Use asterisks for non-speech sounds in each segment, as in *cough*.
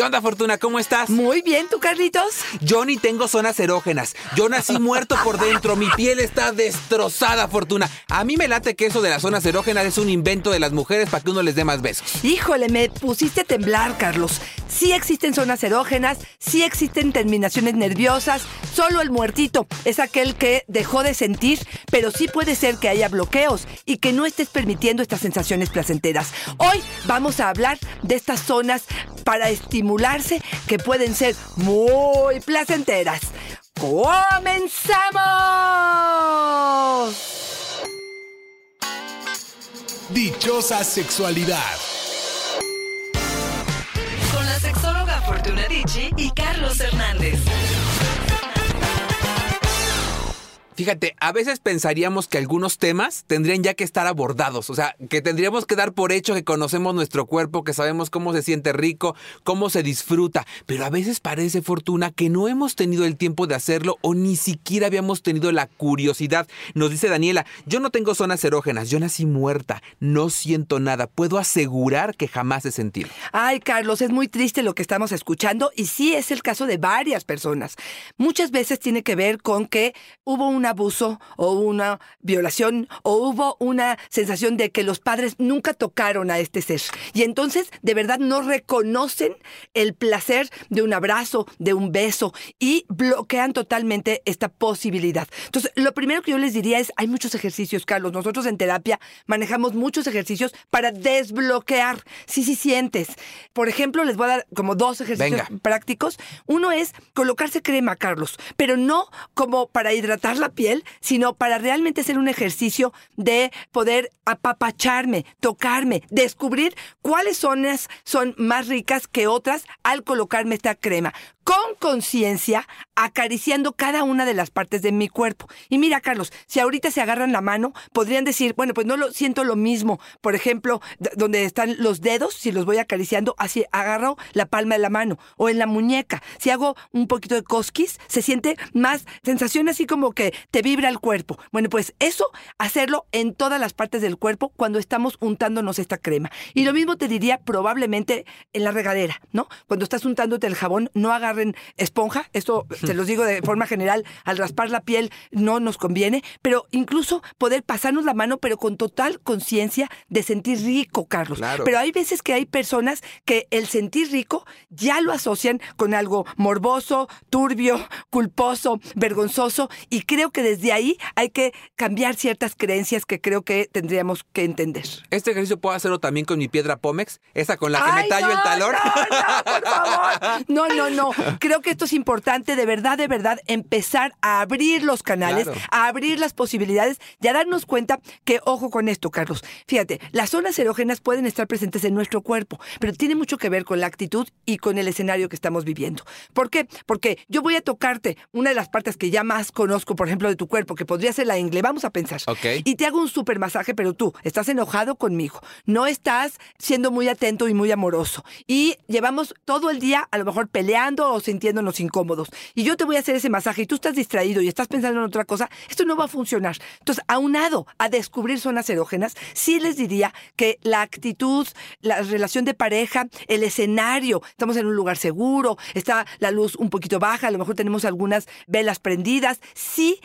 ¿Qué onda, Fortuna? ¿Cómo estás? Muy bien, ¿tú, Carlitos? Yo ni tengo zonas erógenas. Yo nací muerto por dentro. Mi piel está destrozada, Fortuna. A mí me late que eso de las zonas erógenas es un invento de las mujeres para que uno les dé más besos. Híjole, me pusiste a temblar, Carlos. Sí existen zonas erógenas, sí existen terminaciones nerviosas. Solo el muertito es aquel que dejó de sentir, pero sí puede ser que haya bloqueos y que no estés permitiendo estas sensaciones placenteras. Hoy vamos a hablar de estas zonas para estimularse que pueden ser muy placenteras. ¡Comenzamos! Dichosa sexualidad. Con la sexóloga Fortuna Dicci y Carlos Hernández. Fíjate, a veces pensaríamos que algunos temas tendrían ya que estar abordados, o sea, que tendríamos que dar por hecho que conocemos nuestro cuerpo, que sabemos cómo se siente rico, cómo se disfruta, pero a veces parece fortuna que no hemos tenido el tiempo de hacerlo o ni siquiera habíamos tenido la curiosidad. Nos dice Daniela, yo no tengo zonas erógenas, yo nací muerta, no siento nada, puedo asegurar que jamás he sentido. Ay, Carlos, es muy triste lo que estamos escuchando y sí es el caso de varias personas. Muchas veces tiene que ver con que hubo una abuso o una violación o hubo una sensación de que los padres nunca tocaron a este ser. Y entonces de verdad no reconocen el placer de un abrazo, de un beso y bloquean totalmente esta posibilidad. Entonces, lo primero que yo les diría es, hay muchos ejercicios, Carlos. Nosotros en terapia manejamos muchos ejercicios para desbloquear. Si sí, sí sientes. Por ejemplo, les voy a dar como dos ejercicios Venga. prácticos. Uno es colocarse crema, Carlos, pero no como para hidratar la piel, sino para realmente hacer un ejercicio de poder apapacharme, tocarme, descubrir cuáles zonas son más ricas que otras al colocarme esta crema. Con conciencia, acariciando cada una de las partes de mi cuerpo. Y mira, Carlos, si ahorita se agarran la mano, podrían decir, bueno, pues no lo siento lo mismo. Por ejemplo, donde están los dedos, si los voy acariciando, así agarro la palma de la mano o en la muñeca. Si hago un poquito de cosquis, se siente más sensación así como que te vibra el cuerpo. Bueno, pues eso, hacerlo en todas las partes del cuerpo cuando estamos untándonos esta crema. Y lo mismo te diría probablemente en la regadera, ¿no? Cuando estás untándote el jabón, no esponja. Esto *laughs* se los digo de forma general, al raspar la piel no nos conviene, pero incluso poder pasarnos la mano, pero con total conciencia de sentir rico, Carlos. Claro. Pero hay veces que hay personas que el sentir rico ya lo asocian con algo morboso, turbio, culposo, vergonzoso, y creo que desde ahí hay que cambiar ciertas creencias que creo que tendríamos que entender. Este ejercicio puedo hacerlo también con mi piedra Pómex, esa con la que Ay, me tallo no, el talón. No, no, por favor. *laughs* No, no, no. Creo que esto es importante, de verdad, de verdad, empezar a abrir los canales, Claro. a abrir las posibilidades y a darnos cuenta que, ojo con esto, Carlos. Fíjate, las zonas erógenas pueden estar presentes en nuestro cuerpo, pero tiene mucho que ver con la actitud y con el escenario que estamos viviendo. ¿Por qué? Porque yo voy a tocarte una de las partes que ya más conozco, por ejemplo, de tu cuerpo, que podría ser la ingle. Vamos a pensar. Ok. Y te hago un super masaje, pero tú estás enojado conmigo. No estás siendo muy atento y muy amoroso. Y llevamos todo el día a lo mejor peleando sintiéndonos incómodos. Y yo te voy a hacer ese masaje y tú estás distraído y estás pensando en otra cosa. Esto no va a funcionar. Entonces, aunado a descubrir zonas erógenas, sí les diría que la actitud, la relación de pareja, el escenario, estamos en un lugar seguro, está la luz un poquito baja, a lo mejor tenemos algunas velas prendidas. Sí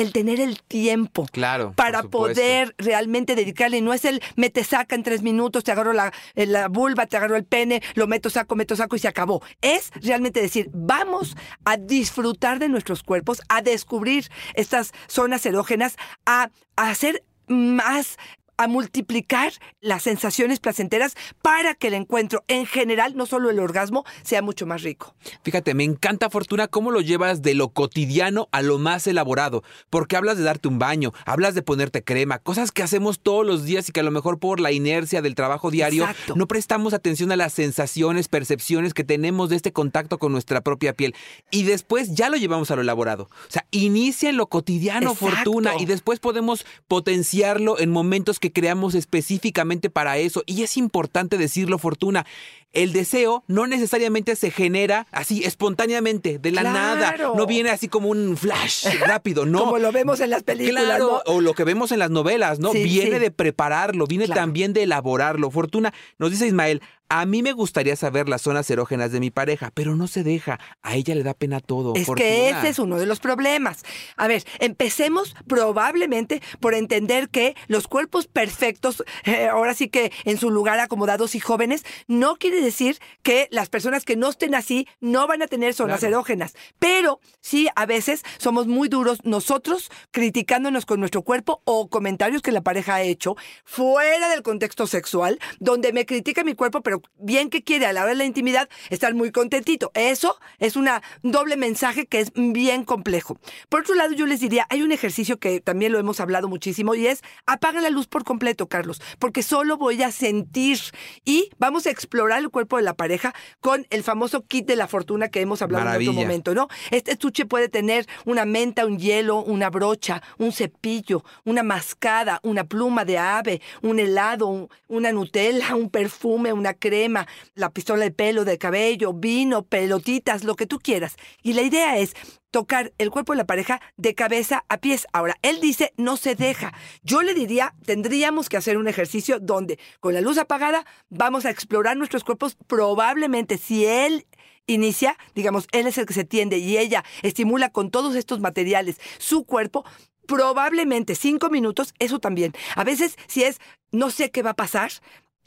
el tener el tiempo Claro, para poder realmente dedicarle. No es el me te saca en tres minutos, te agarro la, eh, la vulva, te agarro el pene, lo meto, saco, meto, saco y se acabó. Es realmente decir, vamos a disfrutar de nuestros cuerpos, a descubrir estas zonas erógenas, a, a hacer más a multiplicar las sensaciones placenteras para que el encuentro en general, no solo el orgasmo, sea mucho más rico. Fíjate, me encanta Fortuna cómo lo llevas de lo cotidiano a lo más elaborado, porque hablas de darte un baño, hablas de ponerte crema, cosas que hacemos todos los días y que a lo mejor por la inercia del trabajo diario Exacto. no prestamos atención a las sensaciones, percepciones que tenemos de este contacto con nuestra propia piel. Y después ya lo llevamos a lo elaborado. O sea, inicia en lo cotidiano, Exacto. Fortuna, y después podemos potenciarlo en momentos que creamos específicamente para eso. Y es importante decirlo, Fortuna, el deseo no necesariamente se genera así espontáneamente, de la Claro. nada. No viene así como un flash *laughs* rápido, no. Como lo vemos en las películas, Claro, ¿no? o lo que vemos en las novelas, ¿no? Sí, viene sí. de prepararlo, viene Claro. también de elaborarlo. Fortuna, nos dice Ismael, a mí me gustaría saber las zonas erógenas de mi pareja, pero no se deja. A ella le da pena todo. Es Fortuna. que ese es uno de los problemas. A ver, empecemos probablemente por entender que los cuerpos perfectos, eh, ahora sí que en su lugar acomodados y jóvenes, no quiere decir que las personas que no estén así no van a tener zonas Claro. erógenas. Pero sí, a veces somos muy duros nosotros criticándonos con nuestro cuerpo o comentarios que la pareja ha hecho fuera del contexto sexual, donde me critica mi cuerpo, pero bien que quiere a la hora de la intimidad estar muy contentito. Eso es una doble mensaje que es bien complejo. Por otro lado, yo les diría, hay un ejercicio que también lo hemos hablado muchísimo y es apaga la luz por completo, Carlos, porque solo voy a sentir y vamos a explorar el cuerpo de la pareja con el famoso kit de la fortuna que hemos hablado en otro momento, ¿no? Este estuche puede tener una menta, un hielo, una brocha, un cepillo, una mascada, una pluma de ave, un helado, un- una Nutella, un perfume, una crema, la pistola de pelo, de cabello, vino, pelotitas, lo que tú quieras. Y la idea es tocar el cuerpo de la pareja de cabeza a pies. Ahora, él dice no se deja. Yo le diría, tendríamos que hacer un ejercicio donde con la luz apagada vamos a explorar nuestros cuerpos. Probablemente si él inicia, digamos, él es el que se tiende y ella estimula con todos estos materiales su cuerpo, probablemente cinco minutos, eso también. A veces, si es, no sé qué va a pasar,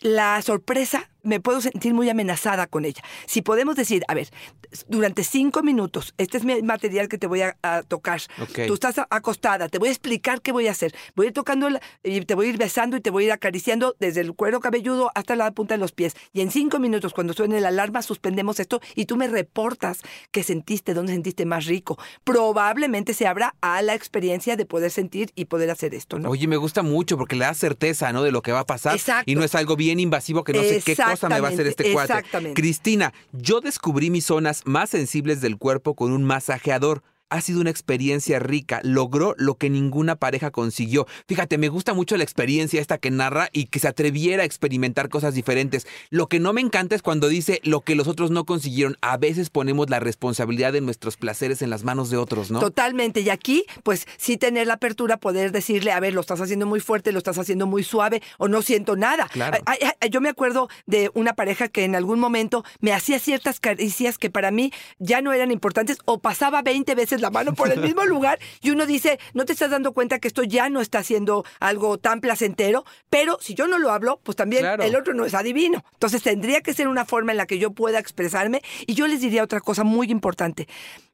la sorpresa me puedo sentir muy amenazada con ella. Si podemos decir, a ver, durante cinco minutos, este es mi material que te voy a, a tocar. Ok. Tú estás acostada, te voy a explicar qué voy a hacer. Voy a ir tocando la- y te voy a ir besando y te voy a ir acariciando desde el cuero cabelludo hasta la punta de los pies. Y en cinco minutos, cuando suene la alarma, suspendemos esto y tú me reportas qué sentiste, dónde sentiste más rico. Probablemente se abra a la experiencia de poder sentir y poder hacer esto, ¿no? Oye, me gusta mucho porque le da certeza, ¿no? De lo que va a pasar. Exacto. Y no es algo bien invasivo que no sé qué cosa me va a hacer este cuate. Cristina, yo descubrí mis zonas más sensibles del cuerpo con un masajeador. Ha sido una experiencia rica, logró lo que ninguna pareja consiguió. Fíjate, me gusta mucho la experiencia esta que narra y que se atreviera a experimentar cosas diferentes. Lo que no me encanta es cuando dice lo que los otros no consiguieron. A veces ponemos la responsabilidad de nuestros placeres en las manos de otros, ¿no? Totalmente. Y aquí, pues sí tener la apertura, poder decirle, a ver, lo estás haciendo muy fuerte, lo estás haciendo muy suave o no siento nada. Claro. Yo me acuerdo de una pareja que en algún momento me hacía ciertas caricias que para mí ya no eran importantes o pasaba 20 veces la mano por el mismo lugar y uno dice, no te estás dando cuenta que esto ya no está haciendo algo tan placentero, pero si yo no lo hablo, pues también Claro. el otro no es adivino. Entonces tendría que ser una forma en la que yo pueda expresarme y yo les diría otra cosa muy importante.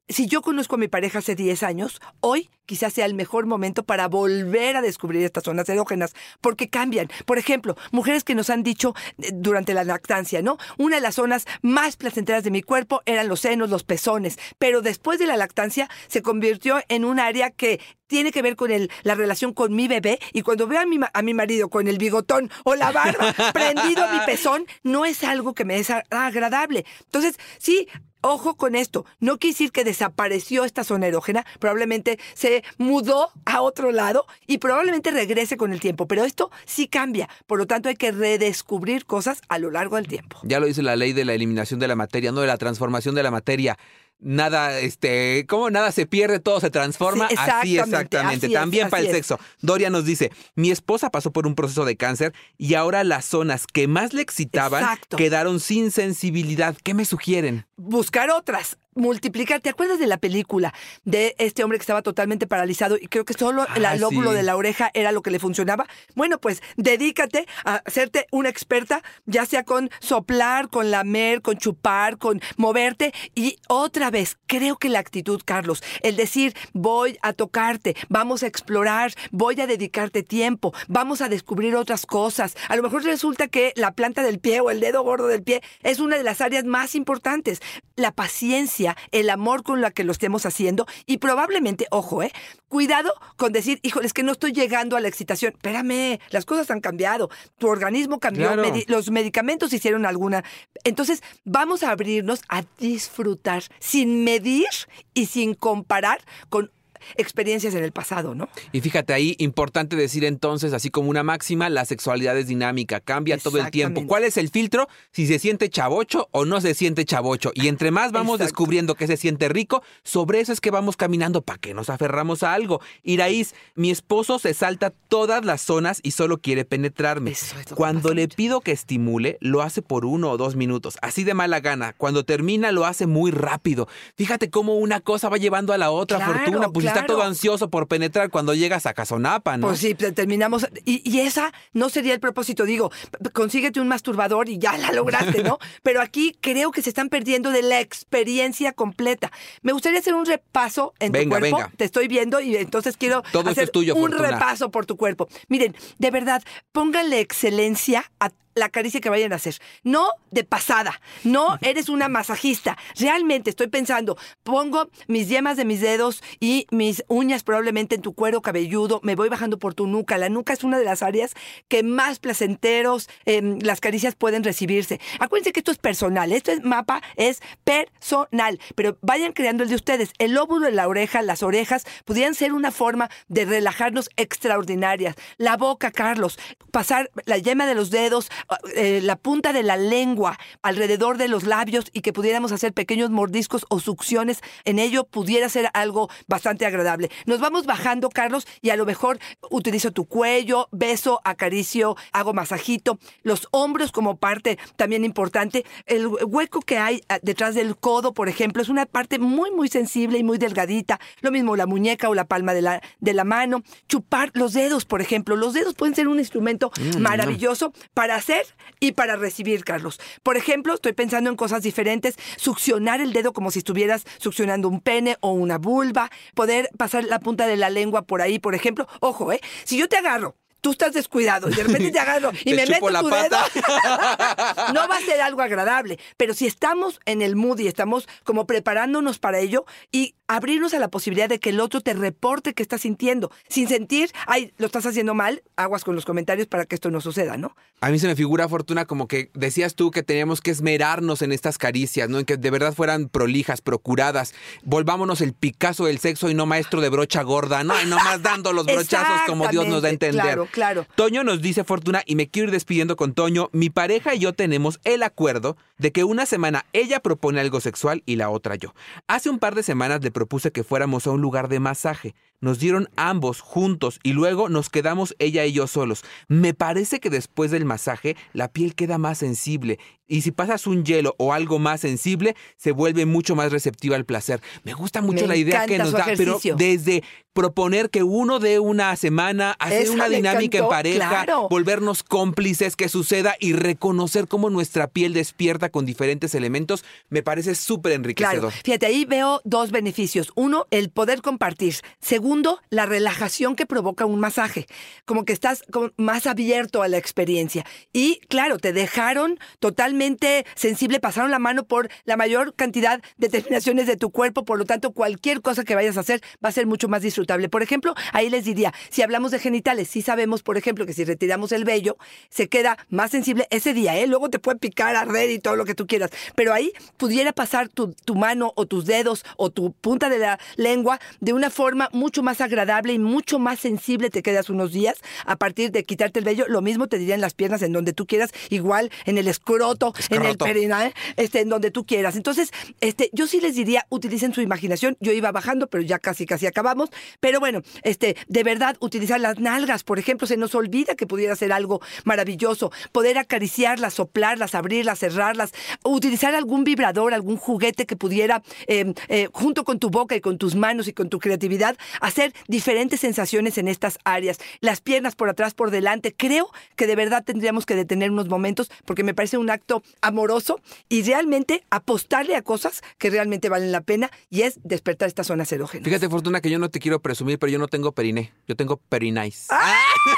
Si yo conozco a mi pareja hace 10 años, hoy quizás sea el mejor momento para volver a descubrir estas zonas erógenas, porque cambian. Por ejemplo, mujeres que nos han dicho eh, durante la lactancia, ¿no? Una de las zonas más placenteras de mi cuerpo eran los senos, los pezones, pero después de la lactancia se convirtió en un área que tiene que ver con el, la relación con mi bebé y cuando veo a mi, a mi marido con el bigotón o la barba *laughs* prendido a mi pezón, no es algo que me es agradable. Entonces, sí, Ojo con esto, no quiere decir que desapareció esta zona erógena, probablemente se mudó a otro lado y probablemente regrese con el tiempo, pero esto sí cambia, por lo tanto hay que redescubrir cosas a lo largo del tiempo. Ya lo dice la ley de la eliminación de la materia, no de la transformación de la materia. Nada, este, como nada se pierde, todo se transforma. Sí, así exactamente, exactamente. así es, También para el es. sexo. Doria nos dice: Mi esposa pasó por un proceso de cáncer y ahora las zonas que más le excitaban Exacto. quedaron sin sensibilidad. ¿Qué me sugieren? buscar otras, multiplicar. ¿Te acuerdas de la película de este hombre que estaba totalmente paralizado y creo que solo el Ah, lóbulo sí. de la oreja era lo que le funcionaba? Bueno, pues dedícate a hacerte una experta, ya sea con soplar, con lamer, con chupar, con moverte y otra vez, creo que la actitud, Carlos, el decir voy a tocarte, vamos a explorar, voy a dedicarte tiempo, vamos a descubrir otras cosas. A lo mejor resulta que la planta del pie o el dedo gordo del pie es una de las áreas más importantes. La paciencia, el amor con la que lo estemos haciendo y probablemente, ojo, eh, cuidado con decir, híjole, es que no estoy llegando a la excitación. Espérame, las cosas han cambiado, tu organismo cambió, Claro. medi- los medicamentos hicieron alguna. Entonces, vamos a abrirnos a disfrutar sin medir y sin comparar con experiencias en el pasado, ¿no? Y fíjate ahí, importante decir entonces, así como una máxima, la sexualidad es dinámica, cambia todo el tiempo. ¿Cuál es el filtro? Si se siente chavocho o no se siente chavocho. Y entre más vamos Exacto. descubriendo que se siente rico, sobre eso es que vamos caminando para que nos aferramos a algo. Iraíz, mi esposo se salta todas las zonas y solo quiere penetrarme. Eso es Cuando le pido que estimule, lo hace por uno o dos minutos, así de mala gana. Cuando termina, lo hace muy rápido. Fíjate cómo una cosa va llevando a la otra, Claro, Fortuna. Pues está todo ansioso por penetrar cuando llegas a Casonapa, ¿no? Pues sí, te- terminamos. Y, y esa no sería el propósito. Digo, consíguete un masturbador y ya la lograste, ¿no? *laughs* Pero aquí creo que se están perdiendo de la experiencia completa. Me gustaría hacer un repaso en Venga, tu cuerpo. venga. Te estoy viendo y entonces quiero Todo hacer es tuyo, un Fortuna. repaso por tu cuerpo. Miren, de verdad, pónganle excelencia a la caricia que vayan a hacer. No de pasada, no eres una masajista. Realmente estoy pensando, pongo mis yemas de mis dedos y mis uñas probablemente en tu cuero cabelludo, me voy bajando por tu nuca. La nuca es una de las áreas que más placenteros em, las caricias pueden recibirse. Acuérdense que esto es personal, este mapa es personal, pero vayan creando el de ustedes. El lóbulo de la oreja, las orejas, pudieran ser una forma de relajarnos extraordinarias. La boca, Carlos, pasar la yema de los dedos, eh, la punta de la lengua alrededor de los labios y que pudiéramos hacer pequeños mordiscos o succiones en ello pudiera ser algo bastante agradable. Nos vamos bajando, Carlos, y a lo mejor utilizo tu cuello, beso, acaricio, hago masajito, los hombros como parte también importante. El hueco que hay ah, detrás del codo, por ejemplo, es una parte muy, muy sensible y muy delgadita. Lo mismo la muñeca o la palma de la, de la mano. Chupar los dedos, por ejemplo. Los dedos pueden ser un instrumento maravilloso para hacer y para recibir, Carlos. Por ejemplo, estoy pensando en cosas diferentes. Succionar el dedo como si estuvieras succionando un pene o una vulva. Poder pasar la punta de la lengua por ahí, por ejemplo. Ojo, ¿eh? Si yo te agarro tú estás descuidado y de repente *laughs* te agarro y Te me meto la tu pata. dedo, *laughs* no va a ser algo agradable. Pero si estamos en el mood y estamos como preparándonos para ello y abrirnos a la posibilidad de que el otro te reporte que está sintiendo, sin sentir, ay, lo estás haciendo mal, aguas con los comentarios para que esto no suceda, ¿no? A mí se me figura, Fortuna, como que decías tú que teníamos que esmerarnos en estas caricias, ¿no? En que de verdad fueran prolijas, procuradas. Volvámonos el Picasso del sexo y no maestro de brocha gorda, ¿no? Y nomás dando los brochazos como Dios nos da a entender. Claro, claro. Toño nos dice, Fortuna, y me quiero ir despidiendo con Toño, mi pareja y yo tenemos el acuerdo de que una semana ella propone algo sexual y la otra yo. Hace un par de semanas le propuse que fuéramos a un lugar de masaje. Nos dieron ambos juntos y luego nos quedamos ella y yo solos. Me parece que después del masaje la piel queda más sensible y si pasas un hielo o algo más sensible se vuelve mucho más receptiva al placer. Me gusta mucho Me la idea que nos da, pero desde proponer que uno de una semana, hacer Esa una dinámica encantó, en pareja, claro. volvernos cómplices que suceda y reconocer cómo nuestra piel despierta con diferentes elementos, me parece súper Claro, enriquecedor. fíjate, ahí veo dos beneficios. Uno, el poder compartir. Segundo, la relajación que provoca un masaje. Como que estás más abierto a la experiencia. Y claro, te dejaron totalmente sensible, pasaron la mano por la mayor cantidad de terminaciones de tu cuerpo, por lo tanto, cualquier cosa que vayas a hacer va a ser mucho más disfrutable. Por ejemplo, ahí les diría, si hablamos de genitales, sí sabemos, por ejemplo, que si retiramos el vello, se queda más sensible ese día, ¿eh? Luego te puede picar, arder y todo lo que tú quieras. Pero ahí pudiera pasar tu, tu mano o tus dedos o tu punta de la lengua de una forma mucho más agradable y mucho más sensible te quedas unos días a partir de quitarte el vello. Lo mismo te diría en las piernas, en donde tú quieras, igual en el escroto, en el Escroto. perina, este, en donde tú quieras. Entonces, este, yo sí les diría, utilicen su imaginación. Yo iba bajando, pero ya casi, casi acabamos. Pero bueno, este, de verdad, utilizar las nalgas, por ejemplo, se nos olvida que pudiera ser algo maravilloso. Poder acariciarlas, soplarlas, abrirlas, cerrarlas, utilizar algún vibrador, algún juguete que pudiera, eh, eh, junto con tu boca y con tus manos y con tu creatividad, hacer diferentes sensaciones en estas áreas. Las piernas por atrás, por delante. Creo que de verdad tendríamos que detener unos momentos porque me parece un acto amoroso y realmente apostarle a cosas que realmente valen la pena y es despertar estas zonas erógenas. Fíjate, Fortuna, que yo no te quiero presumir, pero yo no tengo periné. Yo tengo perinais. ¡Ah!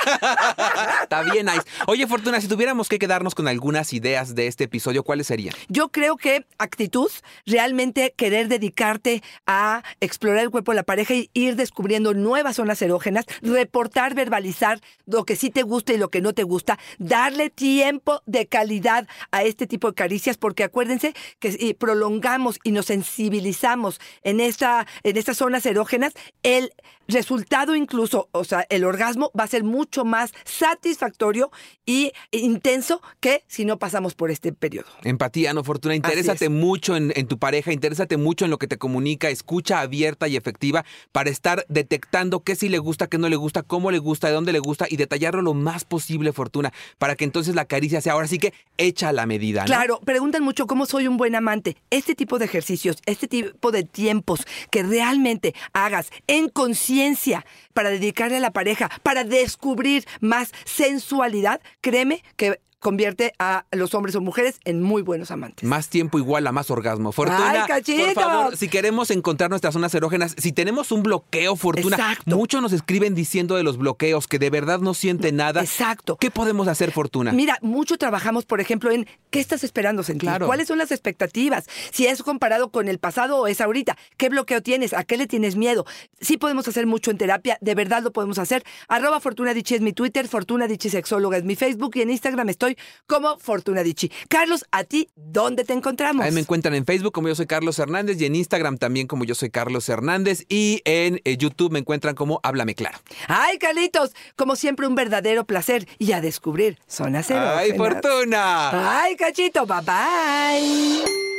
*laughs* Está bien nice. Oye, Fortuna, si tuviéramos que quedarnos con algunas ideas de este episodio, ¿cuáles serían? Yo creo que actitud, realmente querer dedicarte a explorar el cuerpo de la pareja y ir descubriendo descubriendo nuevas zonas erógenas, reportar, verbalizar lo que sí te gusta y lo que no te gusta, darle tiempo de calidad a este tipo de caricias, porque acuérdense que si prolongamos y nos sensibilizamos en, esta, en estas zonas erógenas, el resultado incluso, o sea, el orgasmo va a ser mucho más satisfactorio y intenso que si no pasamos por este periodo. Empatía, no fortuna. Interésate mucho en, en tu pareja, interésate mucho en lo que te comunica, escucha abierta y efectiva para estar detectando qué sí le gusta, qué no le gusta, cómo le gusta, de dónde le gusta y detallarlo lo más posible, fortuna, para que entonces la caricia sea ahora sí que hecha la medida. Claro, preguntan mucho cómo soy un buen amante. Este tipo de ejercicios, este tipo de tiempos que realmente hagas en conciencia para dedicarle a la pareja, para descubrir más sensualidad, créeme que convierte a los hombres o mujeres en muy buenos amantes. Más tiempo igual a más orgasmo. Fortuna, ¡Ay, por favor, si queremos encontrar nuestras zonas erógenas, si tenemos un bloqueo, Fortuna, Exacto. muchos nos escriben diciendo de los bloqueos que de verdad no sienten nada. Exacto. ¿Qué podemos hacer, Fortuna? Mira, mucho trabajamos, por ejemplo, en qué estás esperando sentir, Claro. cuáles son las expectativas, si es comparado con el pasado o es ahorita, qué bloqueo tienes, a qué le tienes miedo. Sí podemos hacer mucho en terapia, de verdad lo podemos hacer. Arroba Fortuna Dichi es mi Twitter, Fortuna Dichi Sexóloga es mi Facebook y en Instagram estoy como Fortuna Dichi. Carlos, ¿a ti dónde te encontramos? Ahí me encuentran en Facebook como yo soy Carlos Hernández y en Instagram también como yo soy Carlos Hernández y en eh, YouTube me encuentran como Háblame Claro. Ay, Carlitos, como siempre un verdadero placer y a descubrir zonas erógenas. ¡Ay, Fortuna! Ay, cachito, bye bye.